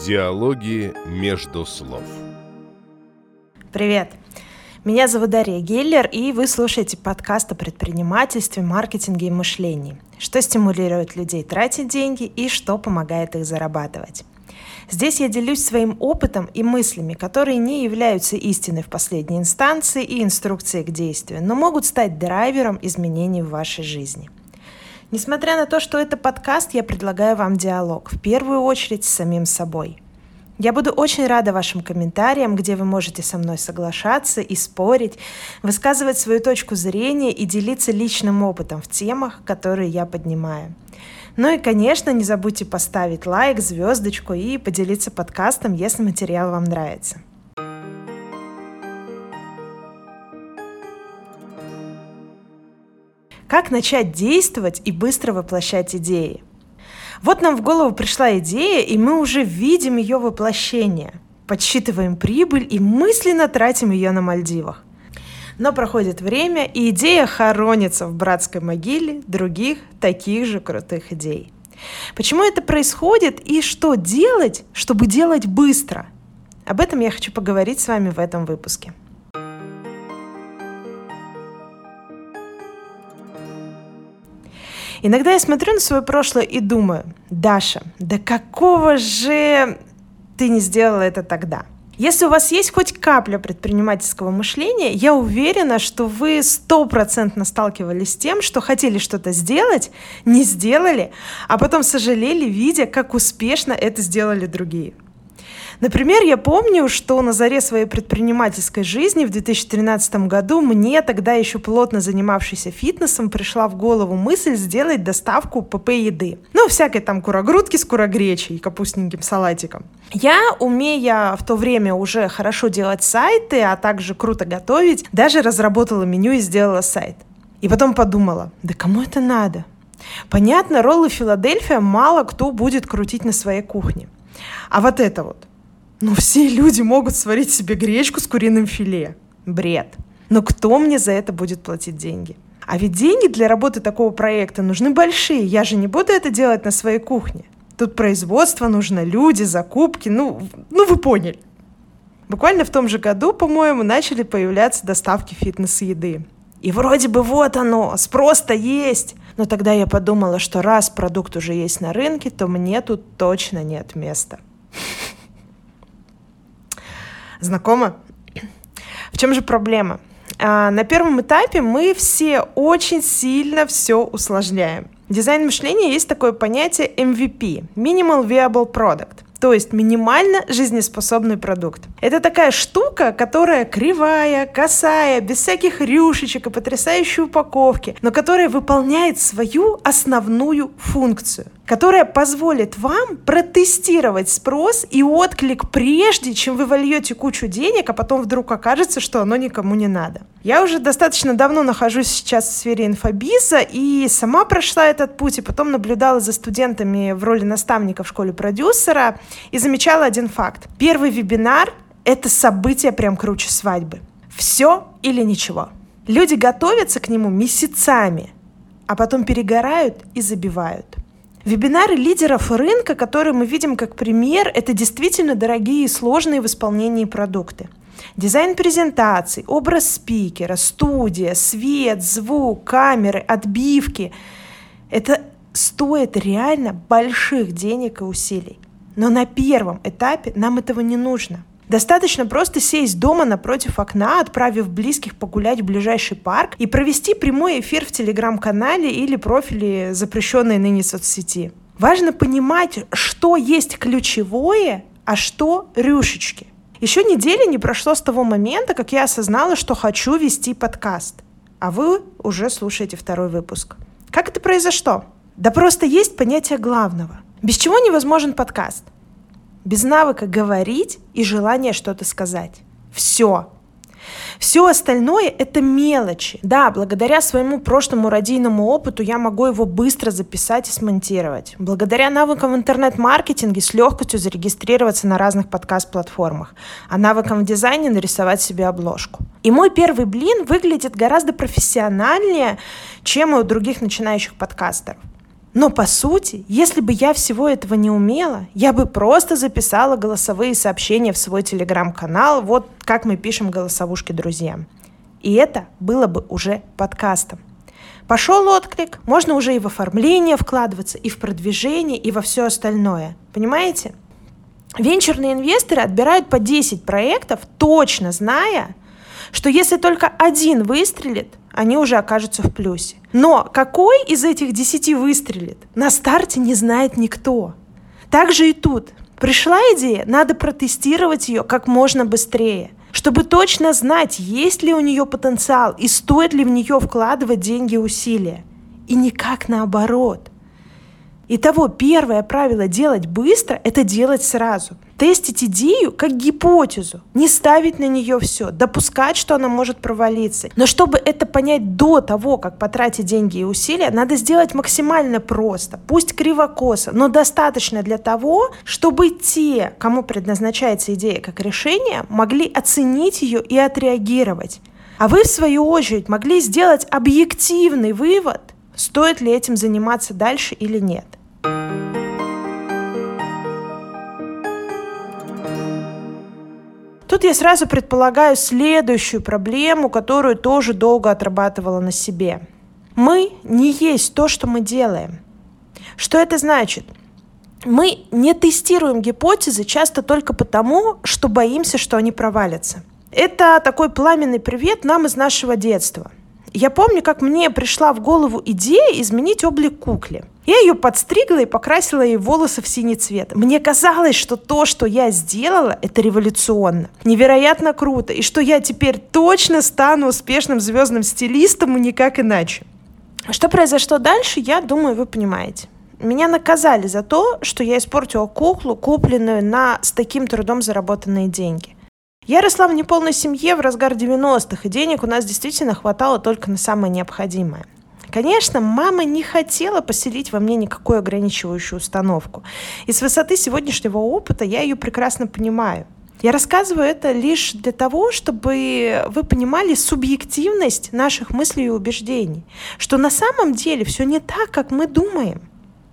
Диалоги между слов. Привет! Меня зовут Дарья Геллер, и вы слушаете подкаст о предпринимательстве, маркетинге и мышлении. Что стимулирует людей тратить деньги и что помогает их зарабатывать. Здесь я делюсь своим опытом и мыслями, которые не являются истиной в последней инстанции и инструкцией к действию, но могут стать драйвером изменений в вашей жизни – Несмотря на то, что это подкаст, я предлагаю вам диалог, в первую очередь с самим собой. Я буду очень рада вашим комментариям, где вы можете со мной соглашаться и спорить, высказывать свою точку зрения и делиться личным опытом в темах, которые я поднимаю. Ну и, конечно, не забудьте поставить лайк, звездочку и поделиться подкастом, если материал вам нравится. Как начать действовать и быстро воплощать идеи? Вот нам в голову пришла идея, и мы уже видим ее воплощение. Подсчитываем прибыль и мысленно тратим ее на Мальдивах. Но проходит время, и идея хоронится в братской могиле других таких же крутых идей. Почему это происходит и что делать, чтобы делать быстро? Об этом я хочу поговорить с вами в этом выпуске. Иногда я смотрю на свое прошлое и думаю, Даша, да какого же ты не сделала это тогда? Если у вас есть хоть капля предпринимательского мышления, я уверена, что вы стопроцентно сталкивались с тем, что хотели что-то сделать, не сделали, а потом сожалели, видя, как успешно это сделали другие. Например, я помню, что на заре своей предпринимательской жизни в 2013 году мне, тогда еще плотно занимавшийся фитнесом, пришла в голову мысль сделать доставку ПП еды. Ну, всякой там курогрудки с курогречей и капустненьким салатиком. Я, умея в то время уже хорошо делать сайты, а также круто готовить, даже разработала меню и сделала сайт. И потом подумала, да кому это надо? Понятно, роллы Филадельфия мало кто будет крутить на своей кухне. А вот это вот, ну, все люди могут сварить себе гречку с куриным филе. Бред. Но кто мне за это будет платить деньги? А ведь деньги для работы такого проекта нужны большие. Я же не буду это делать на своей кухне. Тут производство нужно, люди, закупки. Ну, ну вы поняли. Буквально в том же году, по-моему, начали появляться доставки фитнес-еды. И вроде бы вот оно, спрос-то есть. Но тогда я подумала, что раз продукт уже есть на рынке, то мне тут точно нет места. Знакомо? В чем же проблема? А, на первом этапе мы все очень сильно все усложняем. В дизайн мышления есть такое понятие MVP – Minimal Viable Product – то есть минимально жизнеспособный продукт. Это такая штука, которая кривая, косая, без всяких рюшечек и потрясающей упаковки, но которая выполняет свою основную функцию которая позволит вам протестировать спрос и отклик прежде, чем вы вольете кучу денег, а потом вдруг окажется, что оно никому не надо. Я уже достаточно давно нахожусь сейчас в сфере инфобиза и сама прошла этот путь, и потом наблюдала за студентами в роли наставника в школе продюсера и замечала один факт. Первый вебинар — это событие прям круче свадьбы. Все или ничего. Люди готовятся к нему месяцами, а потом перегорают и забивают. Вебинары лидеров рынка, которые мы видим как пример, это действительно дорогие и сложные в исполнении продукты. Дизайн презентаций, образ спикера, студия, свет, звук, камеры, отбивки – это стоит реально больших денег и усилий. Но на первом этапе нам этого не нужно – Достаточно просто сесть дома напротив окна, отправив близких погулять в ближайший парк и провести прямой эфир в телеграм-канале или профиле запрещенной ныне соцсети. Важно понимать, что есть ключевое, а что рюшечки. Еще недели не прошло с того момента, как я осознала, что хочу вести подкаст. А вы уже слушаете второй выпуск. Как это произошло? Да просто есть понятие главного. Без чего невозможен подкаст? без навыка говорить и желания что-то сказать. Все. Все остальное — это мелочи. Да, благодаря своему прошлому радийному опыту я могу его быстро записать и смонтировать. Благодаря навыкам в интернет-маркетинге с легкостью зарегистрироваться на разных подкаст-платформах, а навыкам в дизайне нарисовать себе обложку. И мой первый блин выглядит гораздо профессиональнее, чем у других начинающих подкастеров. Но по сути, если бы я всего этого не умела, я бы просто записала голосовые сообщения в свой телеграм-канал, вот как мы пишем голосовушки друзьям. И это было бы уже подкастом. Пошел отклик, можно уже и в оформление вкладываться, и в продвижение, и во все остальное. Понимаете? Венчурные инвесторы отбирают по 10 проектов, точно зная, что если только один выстрелит, они уже окажутся в плюсе. Но какой из этих 10 выстрелит, на старте не знает никто. Так же и тут. Пришла идея, надо протестировать ее как можно быстрее, чтобы точно знать, есть ли у нее потенциал и стоит ли в нее вкладывать деньги и усилия. И никак наоборот. Итого, первое правило делать быстро – это делать сразу. Тестить идею как гипотезу, не ставить на нее все, допускать, что она может провалиться. Но чтобы это понять до того, как потратить деньги и усилия, надо сделать максимально просто, пусть кривокосо, но достаточно для того, чтобы те, кому предназначается идея как решение, могли оценить ее и отреагировать. А вы, в свою очередь, могли сделать объективный вывод, стоит ли этим заниматься дальше или нет. Тут я сразу предполагаю следующую проблему, которую тоже долго отрабатывала на себе. Мы не есть то, что мы делаем. Что это значит? Мы не тестируем гипотезы часто только потому, что боимся, что они провалятся. Это такой пламенный привет нам из нашего детства – я помню, как мне пришла в голову идея изменить облик кукле. Я ее подстригла и покрасила ей волосы в синий цвет. Мне казалось, что то, что я сделала, это революционно. Невероятно круто. И что я теперь точно стану успешным звездным стилистом и никак иначе. Что произошло дальше, я думаю, вы понимаете. Меня наказали за то, что я испортила куклу, купленную на с таким трудом заработанные деньги. Я росла в неполной семье в разгар 90-х, и денег у нас действительно хватало только на самое необходимое. Конечно, мама не хотела поселить во мне никакую ограничивающую установку. И с высоты сегодняшнего опыта я ее прекрасно понимаю. Я рассказываю это лишь для того, чтобы вы понимали субъективность наших мыслей и убеждений, что на самом деле все не так, как мы думаем.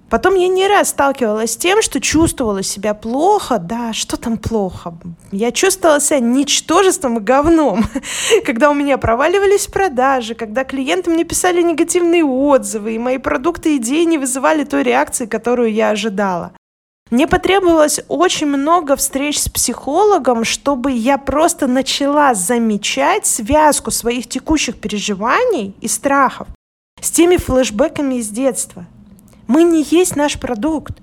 Потом я не раз сталкивалась с тем, что чувствовала себя плохо. Да, что там плохо? Я чувствовала себя ничтожеством и говном. Когда у меня проваливались продажи, когда клиенты мне писали негативные отзывы, и мои продукты и идеи не вызывали той реакции, которую я ожидала. Мне потребовалось очень много встреч с психологом, чтобы я просто начала замечать связку своих текущих переживаний и страхов с теми флешбеками из детства – мы не есть наш продукт.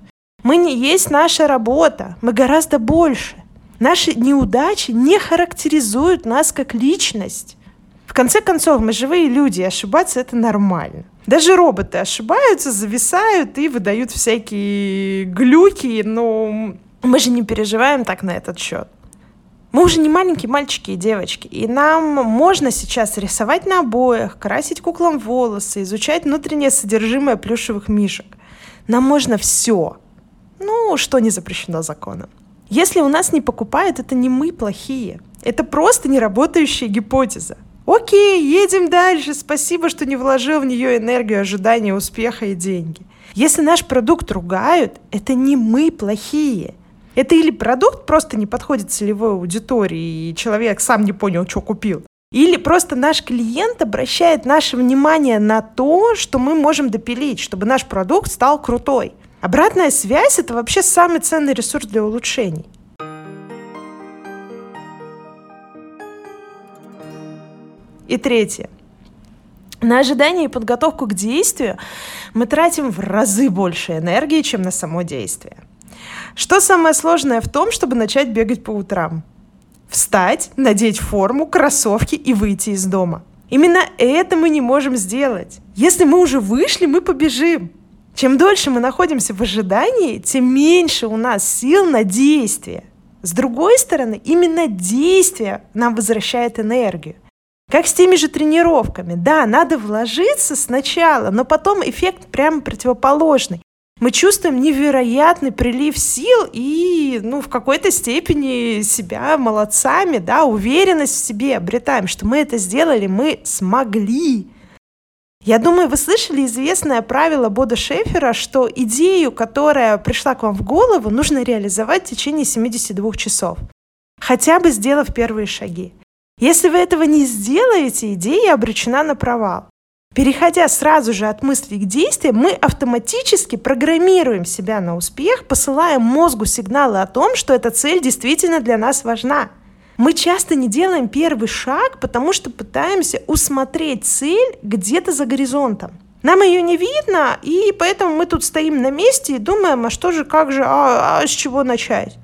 Мы не есть наша работа. Мы гораздо больше. Наши неудачи не характеризуют нас как личность. В конце концов, мы живые люди, и ошибаться это нормально. Даже роботы ошибаются, зависают и выдают всякие глюки, но мы же не переживаем так на этот счет. Мы уже не маленькие мальчики и девочки, и нам можно сейчас рисовать на обоях, красить куклам волосы, изучать внутреннее содержимое плюшевых мишек. Нам можно все. Ну, что не запрещено законом. Если у нас не покупают, это не мы плохие. Это просто неработающая гипотеза. Окей, едем дальше. Спасибо, что не вложил в нее энергию, ожидания, успеха и деньги. Если наш продукт ругают, это не мы плохие. Это или продукт просто не подходит целевой аудитории, и человек сам не понял, что купил. Или просто наш клиент обращает наше внимание на то, что мы можем допилить, чтобы наш продукт стал крутой. Обратная связь – это вообще самый ценный ресурс для улучшений. И третье. На ожидание и подготовку к действию мы тратим в разы больше энергии, чем на само действие. Что самое сложное в том, чтобы начать бегать по утрам? Встать, надеть форму, кроссовки и выйти из дома. Именно это мы не можем сделать. Если мы уже вышли, мы побежим. Чем дольше мы находимся в ожидании, тем меньше у нас сил на действие. С другой стороны, именно действие нам возвращает энергию. Как с теми же тренировками. Да, надо вложиться сначала, но потом эффект прямо противоположный мы чувствуем невероятный прилив сил и, ну, в какой-то степени себя молодцами, да, уверенность в себе обретаем, что мы это сделали, мы смогли. Я думаю, вы слышали известное правило Бода Шефера, что идею, которая пришла к вам в голову, нужно реализовать в течение 72 часов, хотя бы сделав первые шаги. Если вы этого не сделаете, идея обречена на провал. Переходя сразу же от мыслей к действиям, мы автоматически программируем себя на успех, посылая мозгу сигналы о том, что эта цель действительно для нас важна. Мы часто не делаем первый шаг, потому что пытаемся усмотреть цель где-то за горизонтом. Нам ее не видно, и поэтому мы тут стоим на месте и думаем, а что же, как же, а, а с чего начать?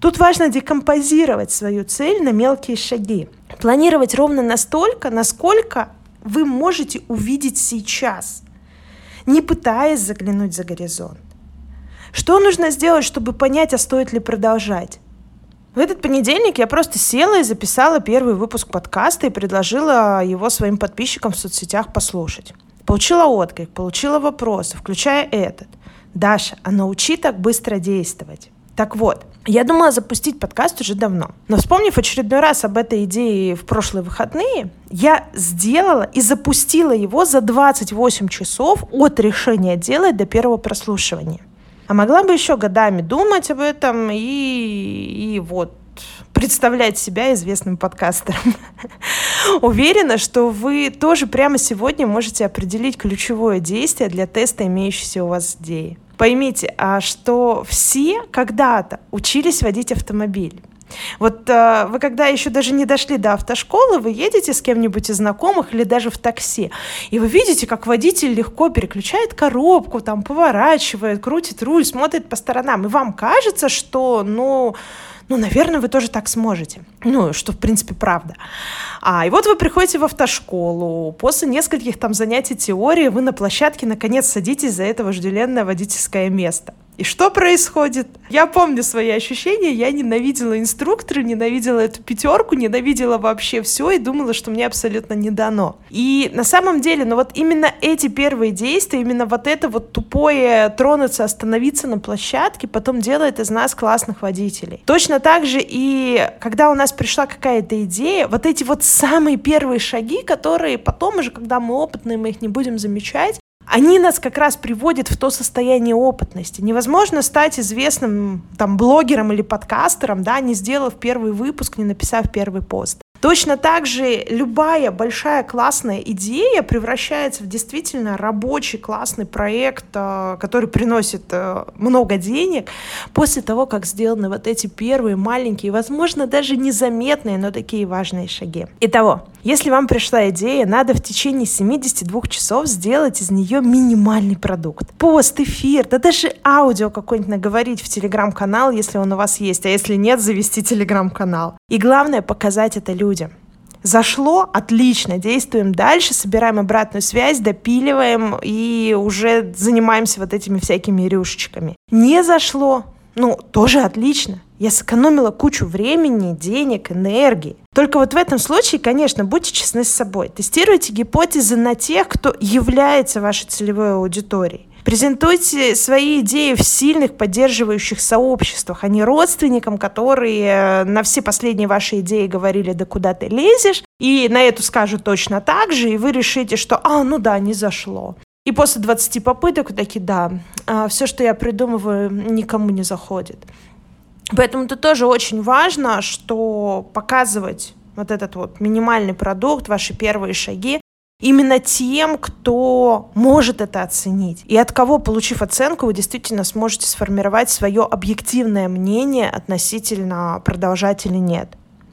Тут важно декомпозировать свою цель на мелкие шаги. Планировать ровно настолько, насколько вы можете увидеть сейчас, не пытаясь заглянуть за горизонт. Что нужно сделать, чтобы понять, а стоит ли продолжать? В этот понедельник я просто села и записала первый выпуск подкаста и предложила его своим подписчикам в соцсетях послушать. Получила отклик, получила вопросы, включая этот. Даша, а научи так быстро действовать. Так вот, я думала запустить подкаст уже давно. Но вспомнив очередной раз об этой идее в прошлые выходные, я сделала и запустила его за 28 часов от решения делать до первого прослушивания. А могла бы еще годами думать об этом и, и вот представлять себя известным подкастером. Уверена, что вы тоже прямо сегодня можете определить ключевое действие для теста имеющейся у вас идеи. Поймите, а что все когда-то учились водить автомобиль. Вот э, вы когда еще даже не дошли до автошколы, вы едете с кем-нибудь из знакомых или даже в такси, и вы видите, как водитель легко переключает коробку, там поворачивает, крутит руль, смотрит по сторонам, и вам кажется, что, ну, ну, наверное, вы тоже так сможете. Ну, что, в принципе, правда. А, и вот вы приходите в автошколу, после нескольких там занятий теории вы на площадке наконец садитесь за это вожделенное водительское место. И что происходит? Я помню свои ощущения, я ненавидела инструктора, ненавидела эту пятерку, ненавидела вообще все и думала, что мне абсолютно не дано. И на самом деле, ну вот именно эти первые действия, именно вот это вот тупое тронуться, остановиться на площадке, потом делает из нас классных водителей. Точно так же и когда у нас пришла какая-то идея, вот эти вот самые первые шаги, которые потом уже, когда мы опытные, мы их не будем замечать, они нас как раз приводят в то состояние опытности. Невозможно стать известным там блогером или подкастером, да, не сделав первый выпуск, не написав первый пост. Точно так же любая большая классная идея превращается в действительно рабочий классный проект, э, который приносит э, много денег после того, как сделаны вот эти первые маленькие, возможно, даже незаметные, но такие важные шаги. Итого, если вам пришла идея, надо в течение 72 часов сделать из нее минимальный продукт. Пост, эфир, да даже аудио какой-нибудь наговорить в телеграм-канал, если он у вас есть, а если нет, завести телеграм-канал. И главное, показать это людям людям. Зашло, отлично, действуем дальше, собираем обратную связь, допиливаем и уже занимаемся вот этими всякими рюшечками. Не зашло, ну, тоже отлично. Я сэкономила кучу времени, денег, энергии. Только вот в этом случае, конечно, будьте честны с собой. Тестируйте гипотезы на тех, кто является вашей целевой аудиторией. Презентуйте свои идеи в сильных поддерживающих сообществах, а не родственникам, которые э, на все последние ваши идеи говорили, да куда ты лезешь, и на эту скажут точно так же, и вы решите, что, а, ну да, не зашло. И после 20 попыток такие, да, а, все, что я придумываю, никому не заходит. Поэтому это тоже очень важно, что показывать вот этот вот минимальный продукт, ваши первые шаги, именно тем, кто может это оценить. И от кого, получив оценку, вы действительно сможете сформировать свое объективное мнение относительно продолжать или нет.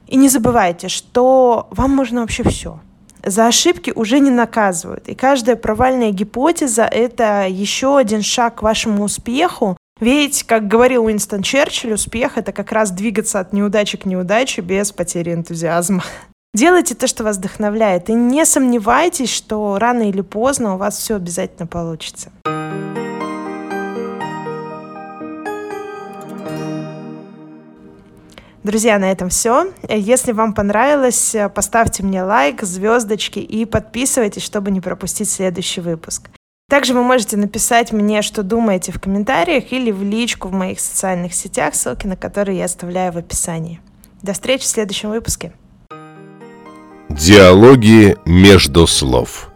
И не забывайте, что вам можно вообще все. За ошибки уже не наказывают. И каждая провальная гипотеза — это еще один шаг к вашему успеху. Ведь, как говорил Уинстон Черчилль, успех — это как раз двигаться от неудачи к неудаче без потери энтузиазма. Делайте то, что вас вдохновляет, и не сомневайтесь, что рано или поздно у вас все обязательно получится. Друзья, на этом все. Если вам понравилось, поставьте мне лайк, звездочки и подписывайтесь, чтобы не пропустить следующий выпуск. Также вы можете написать мне, что думаете в комментариях или в личку в моих социальных сетях, ссылки на которые я оставляю в описании. До встречи в следующем выпуске. Диалоги между слов.